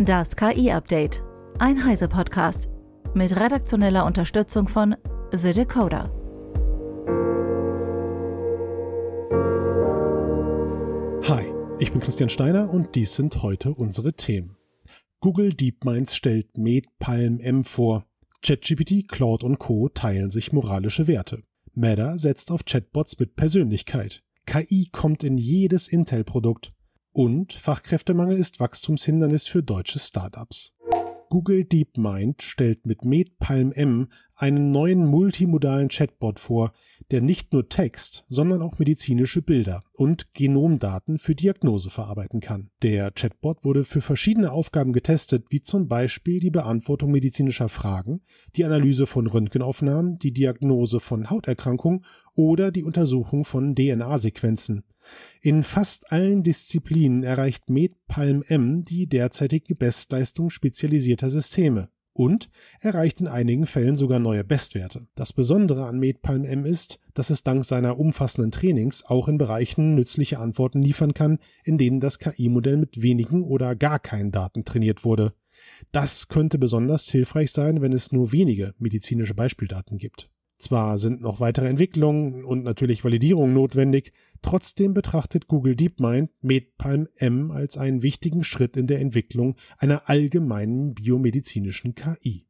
Das KI-Update. Ein Heise-Podcast. Mit redaktioneller Unterstützung von The Decoder. Hi, ich bin Christian Steiner und dies sind heute unsere Themen. Google DeepMinds stellt Med Palm M vor. ChatGPT, Claude und Co. teilen sich moralische Werte. Meta setzt auf Chatbots mit Persönlichkeit. KI kommt in jedes Intel-Produkt. Und Fachkräftemangel ist Wachstumshindernis für deutsche Startups. Google DeepMind stellt mit MedPalm M einen neuen multimodalen Chatbot vor, der nicht nur Text, sondern auch medizinische Bilder und Genomdaten für Diagnose verarbeiten kann. Der Chatbot wurde für verschiedene Aufgaben getestet, wie zum Beispiel die Beantwortung medizinischer Fragen, die Analyse von Röntgenaufnahmen, die Diagnose von Hauterkrankungen oder die Untersuchung von DNA-Sequenzen. In fast allen Disziplinen erreicht MedPalm M die derzeitige Bestleistung spezialisierter Systeme und erreicht in einigen Fällen sogar neue Bestwerte. Das Besondere an MedPalm M ist, dass es dank seiner umfassenden Trainings auch in Bereichen nützliche Antworten liefern kann, in denen das KI-Modell mit wenigen oder gar keinen Daten trainiert wurde. Das könnte besonders hilfreich sein, wenn es nur wenige medizinische Beispieldaten gibt. Zwar sind noch weitere Entwicklungen und natürlich Validierungen notwendig, trotzdem betrachtet Google DeepMind MedPalm M als einen wichtigen Schritt in der Entwicklung einer allgemeinen biomedizinischen KI.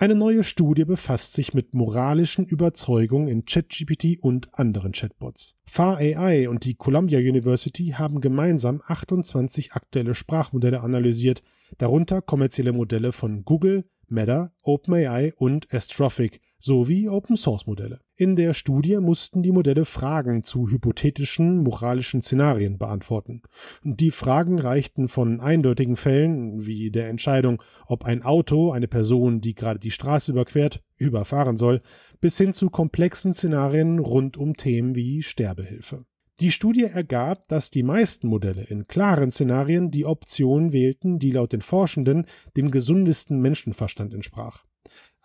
Eine neue Studie befasst sich mit moralischen Überzeugungen in ChatGPT und anderen Chatbots. Far AI und die Columbia University haben gemeinsam 28 aktuelle Sprachmodelle analysiert, darunter kommerzielle Modelle von Google, Meta, OpenAI und Astrophic sowie Open-Source-Modelle. In der Studie mussten die Modelle Fragen zu hypothetischen moralischen Szenarien beantworten. Die Fragen reichten von eindeutigen Fällen wie der Entscheidung, ob ein Auto eine Person, die gerade die Straße überquert, überfahren soll, bis hin zu komplexen Szenarien rund um Themen wie Sterbehilfe. Die Studie ergab, dass die meisten Modelle in klaren Szenarien die Option wählten, die laut den Forschenden dem gesundesten Menschenverstand entsprach.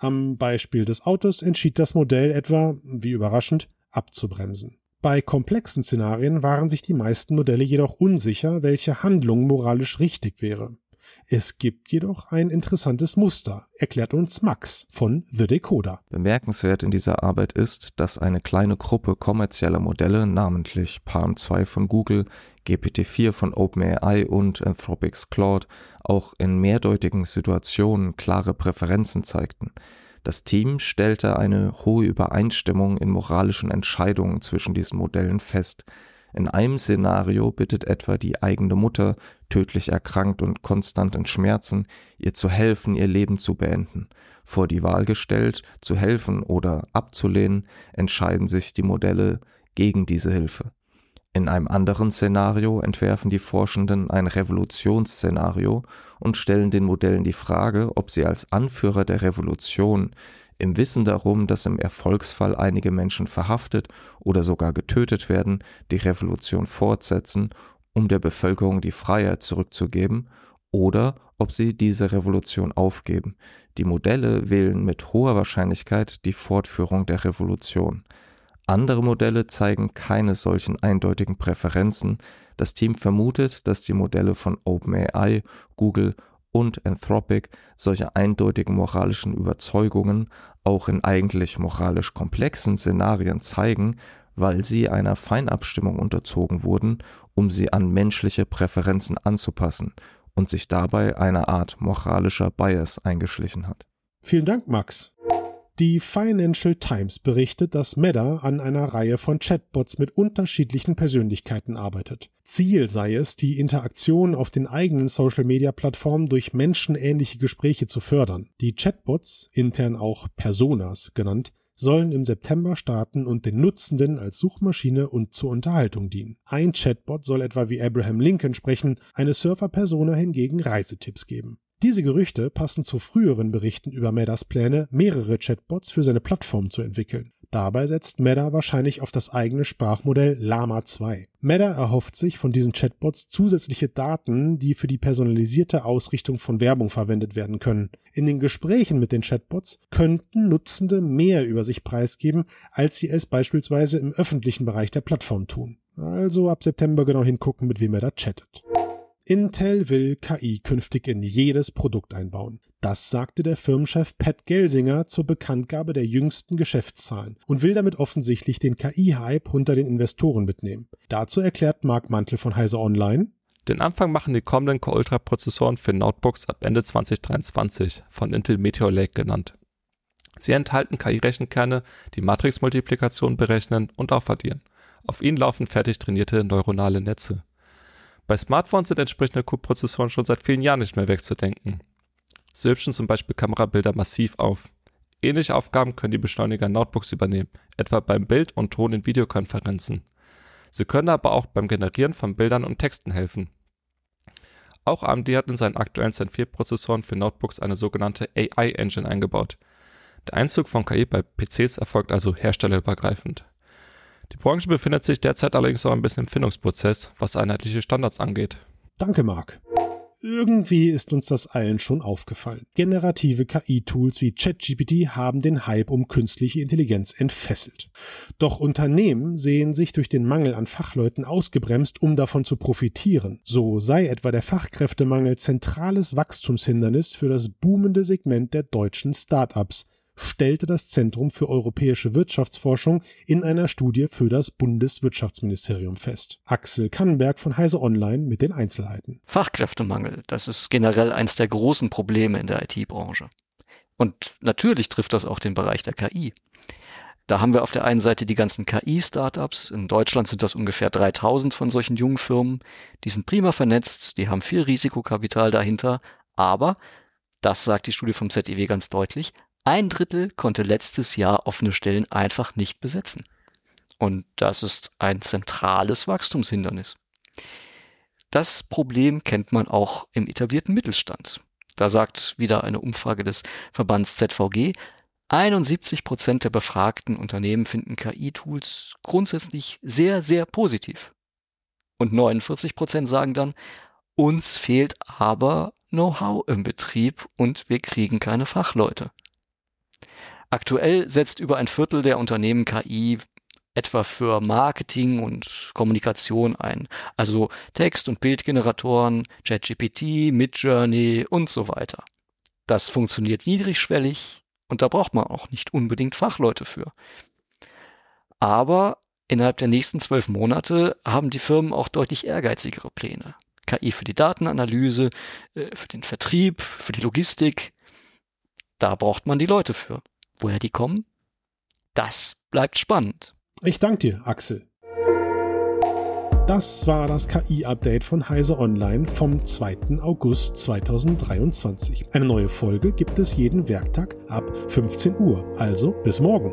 Am Beispiel des Autos entschied das Modell etwa, wie überraschend, abzubremsen. Bei komplexen Szenarien waren sich die meisten Modelle jedoch unsicher, welche Handlung moralisch richtig wäre. Es gibt jedoch ein interessantes Muster, erklärt uns Max von The Decoder. Bemerkenswert in dieser Arbeit ist, dass eine kleine Gruppe kommerzieller Modelle, namentlich Palm 2 von Google, GPT-4 von OpenAI und Anthropics Claude, auch in mehrdeutigen Situationen klare Präferenzen zeigten. Das Team stellte eine hohe Übereinstimmung in moralischen Entscheidungen zwischen diesen Modellen fest, in einem Szenario bittet etwa die eigene Mutter, tödlich erkrankt und konstant in Schmerzen, ihr zu helfen, ihr Leben zu beenden. Vor die Wahl gestellt, zu helfen oder abzulehnen, entscheiden sich die Modelle gegen diese Hilfe. In einem anderen Szenario entwerfen die Forschenden ein Revolutionsszenario und stellen den Modellen die Frage, ob sie als Anführer der Revolution im Wissen darum, dass im Erfolgsfall einige Menschen verhaftet oder sogar getötet werden, die Revolution fortsetzen, um der Bevölkerung die Freiheit zurückzugeben, oder ob sie diese Revolution aufgeben. Die Modelle wählen mit hoher Wahrscheinlichkeit die Fortführung der Revolution. Andere Modelle zeigen keine solchen eindeutigen Präferenzen. Das Team vermutet, dass die Modelle von OpenAI, Google und Anthropic solche eindeutigen moralischen Überzeugungen auch in eigentlich moralisch komplexen Szenarien zeigen, weil sie einer Feinabstimmung unterzogen wurden, um sie an menschliche Präferenzen anzupassen und sich dabei eine Art moralischer Bias eingeschlichen hat. Vielen Dank, Max. Die Financial Times berichtet, dass Meta an einer Reihe von Chatbots mit unterschiedlichen Persönlichkeiten arbeitet. Ziel sei es, die Interaktion auf den eigenen Social-Media-Plattformen durch menschenähnliche Gespräche zu fördern. Die Chatbots, intern auch Personas genannt, sollen im September starten und den Nutzenden als Suchmaschine und zur Unterhaltung dienen. Ein Chatbot soll etwa wie Abraham Lincoln sprechen, eine Surfer-Persona hingegen Reisetipps geben. Diese Gerüchte passen zu früheren Berichten über Metas Pläne, mehrere Chatbots für seine Plattform zu entwickeln. Dabei setzt Meta wahrscheinlich auf das eigene Sprachmodell Llama 2. Meta erhofft sich von diesen Chatbots zusätzliche Daten, die für die personalisierte Ausrichtung von Werbung verwendet werden können. In den Gesprächen mit den Chatbots könnten Nutzende mehr über sich preisgeben, als sie es beispielsweise im öffentlichen Bereich der Plattform tun. Also ab September genau hingucken, mit wem er da chattet. Intel will KI künftig in jedes Produkt einbauen. Das sagte der Firmenchef Pat Gelsinger zur Bekanntgabe der jüngsten Geschäftszahlen und will damit offensichtlich den KI-Hype unter den Investoren mitnehmen. Dazu erklärt Mark Mantel von Heise Online. Den Anfang machen die kommenden Core Ultra Prozessoren für Notebooks ab Ende 2023, von Intel Meteor Lake genannt. Sie enthalten KI-Rechenkerne, die Matrixmultiplikation berechnen und aufaddieren. Auf ihnen laufen fertig trainierte neuronale Netze. Bei Smartphones sind entsprechende Q-Prozessoren schon seit vielen Jahren nicht mehr wegzudenken. Sie hübschen zum Beispiel Kamerabilder massiv auf. Ähnliche Aufgaben können die Beschleuniger Notebooks übernehmen, etwa beim Bild- und Ton in Videokonferenzen. Sie können aber auch beim Generieren von Bildern und Texten helfen. Auch AMD hat in seinen aktuellen Zen 4 Prozessoren für Notebooks eine sogenannte AI Engine eingebaut. Der Einzug von KI bei PCs erfolgt also herstellerübergreifend. Die Branche befindet sich derzeit allerdings noch ein bisschen im Findungsprozess, was einheitliche Standards angeht. Danke, Marc. Irgendwie ist uns das allen schon aufgefallen. Generative KI-Tools wie ChatGPT haben den Hype um künstliche Intelligenz entfesselt. Doch Unternehmen sehen sich durch den Mangel an Fachleuten ausgebremst, um davon zu profitieren. So sei etwa der Fachkräftemangel zentrales Wachstumshindernis für das boomende Segment der deutschen Start-ups, stellte das Zentrum für europäische Wirtschaftsforschung in einer Studie für das Bundeswirtschaftsministerium fest. Axel Kannenberg von Heise Online mit den Einzelheiten. Fachkräftemangel, das ist generell eines der großen Probleme in der IT-Branche. Und natürlich trifft das auch den Bereich der KI. Da haben wir auf der einen Seite die ganzen KI-Startups. In Deutschland sind das ungefähr 3000 von solchen jungen Firmen. Die sind prima vernetzt, die haben viel Risikokapital dahinter. Aber, das sagt die Studie vom ZIW ganz deutlich, ein Drittel konnte letztes Jahr offene Stellen einfach nicht besetzen. Und das ist ein zentrales Wachstumshindernis. Das Problem kennt man auch im etablierten Mittelstand. Da sagt wieder eine Umfrage des Verbands ZVG, 71 Prozent der befragten Unternehmen finden KI-Tools grundsätzlich sehr, sehr positiv. Und 49 Prozent sagen dann, uns fehlt aber Know-how im Betrieb und wir kriegen keine Fachleute. Aktuell setzt über ein Viertel der Unternehmen KI etwa für Marketing und Kommunikation ein. Also Text- und Bildgeneratoren, ChatGPT, Midjourney und so weiter. Das funktioniert niedrigschwellig und da braucht man auch nicht unbedingt Fachleute für. Aber innerhalb der nächsten zwölf Monate haben die Firmen auch deutlich ehrgeizigere Pläne. KI für die Datenanalyse, äh, für den Vertrieb, für die Logistik. Da braucht man die Leute für. Woher die kommen? Das bleibt spannend. Ich danke dir, Axel. Das war das KI-Update von Heise Online vom 2. August 2023. Eine neue Folge gibt es jeden Werktag ab 15 Uhr, also bis morgen.